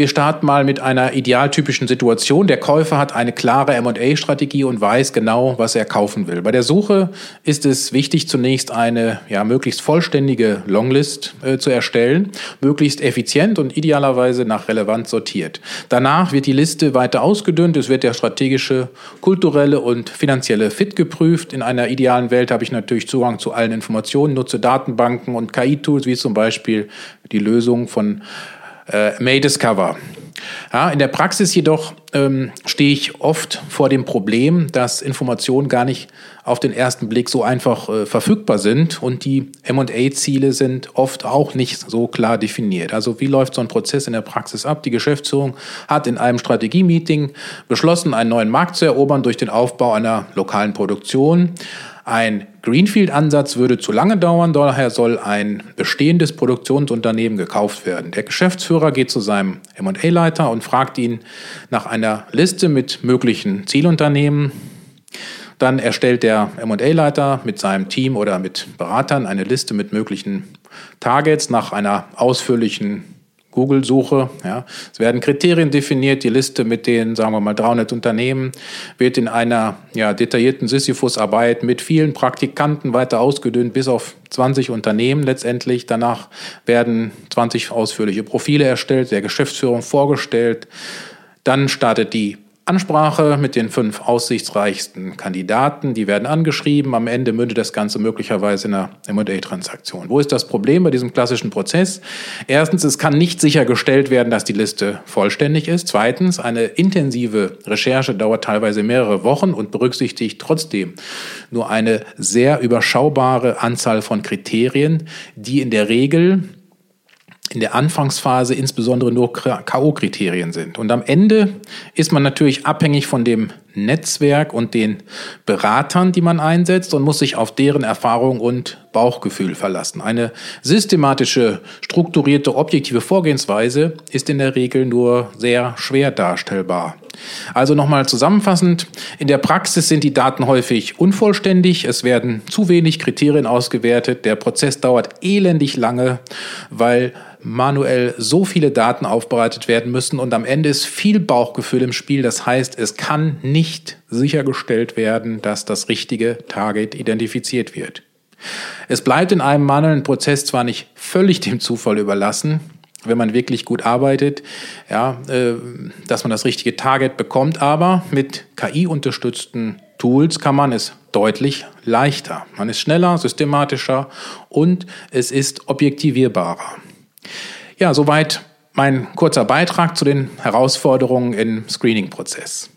Wir starten mal mit einer idealtypischen Situation. Der Käufer hat eine klare M&A-Strategie und weiß genau, was er kaufen will. Bei der Suche ist es wichtig, zunächst eine ja, möglichst vollständige Longlist äh, zu erstellen, möglichst effizient und idealerweise nach Relevanz sortiert. Danach wird die Liste weiter ausgedünnt. Es wird der strategische, kulturelle und finanzielle Fit geprüft. In einer idealen Welt habe ich natürlich Zugang zu allen Informationen, nutze Datenbanken und KI-Tools, wie zum Beispiel die Lösung von äh, May Discover. Ja, in der Praxis jedoch ähm, stehe ich oft vor dem Problem, dass Informationen gar nicht auf den ersten Blick so einfach äh, verfügbar sind und die MA-Ziele sind oft auch nicht so klar definiert. Also wie läuft so ein Prozess in der Praxis ab? Die Geschäftsführung hat in einem Strategie-Meeting beschlossen, einen neuen Markt zu erobern durch den Aufbau einer lokalen Produktion. Ein Greenfield-Ansatz würde zu lange dauern, daher soll ein bestehendes Produktionsunternehmen gekauft werden. Der Geschäftsführer geht zu seinem MA-Leiter und fragt ihn nach einer Liste mit möglichen Zielunternehmen. Dann erstellt der MA-Leiter mit seinem Team oder mit Beratern eine Liste mit möglichen Targets nach einer ausführlichen Google-Suche. Ja. Es werden Kriterien definiert, die Liste mit den, sagen wir mal, 300 Unternehmen wird in einer ja, detaillierten Sisyphus-Arbeit mit vielen Praktikanten weiter ausgedünnt, bis auf 20 Unternehmen letztendlich. Danach werden 20 ausführliche Profile erstellt, der Geschäftsführung vorgestellt. Dann startet die Ansprache mit den fünf aussichtsreichsten Kandidaten. Die werden angeschrieben. Am Ende mündet das Ganze möglicherweise in einer M&A-Transaktion. Wo ist das Problem bei diesem klassischen Prozess? Erstens, es kann nicht sichergestellt werden, dass die Liste vollständig ist. Zweitens, eine intensive Recherche dauert teilweise mehrere Wochen und berücksichtigt trotzdem nur eine sehr überschaubare Anzahl von Kriterien, die in der Regel in der Anfangsphase insbesondere nur K.O.-Kriterien sind. Und am Ende ist man natürlich abhängig von dem Netzwerk und den Beratern, die man einsetzt und muss sich auf deren Erfahrung und Bauchgefühl verlassen. Eine systematische, strukturierte, objektive Vorgehensweise ist in der Regel nur sehr schwer darstellbar. Also nochmal zusammenfassend, in der Praxis sind die Daten häufig unvollständig, es werden zu wenig Kriterien ausgewertet, der Prozess dauert elendig lange, weil manuell so viele Daten aufbereitet werden müssen und am Ende ist viel Bauchgefühl im Spiel. Das heißt, es kann nicht sichergestellt werden, dass das richtige Target identifiziert wird. Es bleibt in einem manuellen Prozess zwar nicht völlig dem Zufall überlassen, wenn man wirklich gut arbeitet, ja, äh, dass man das richtige Target bekommt, aber mit KI-unterstützten Tools kann man es deutlich leichter. Man ist schneller, systematischer und es ist objektivierbarer. Ja, soweit mein kurzer Beitrag zu den Herausforderungen im Screening-Prozess.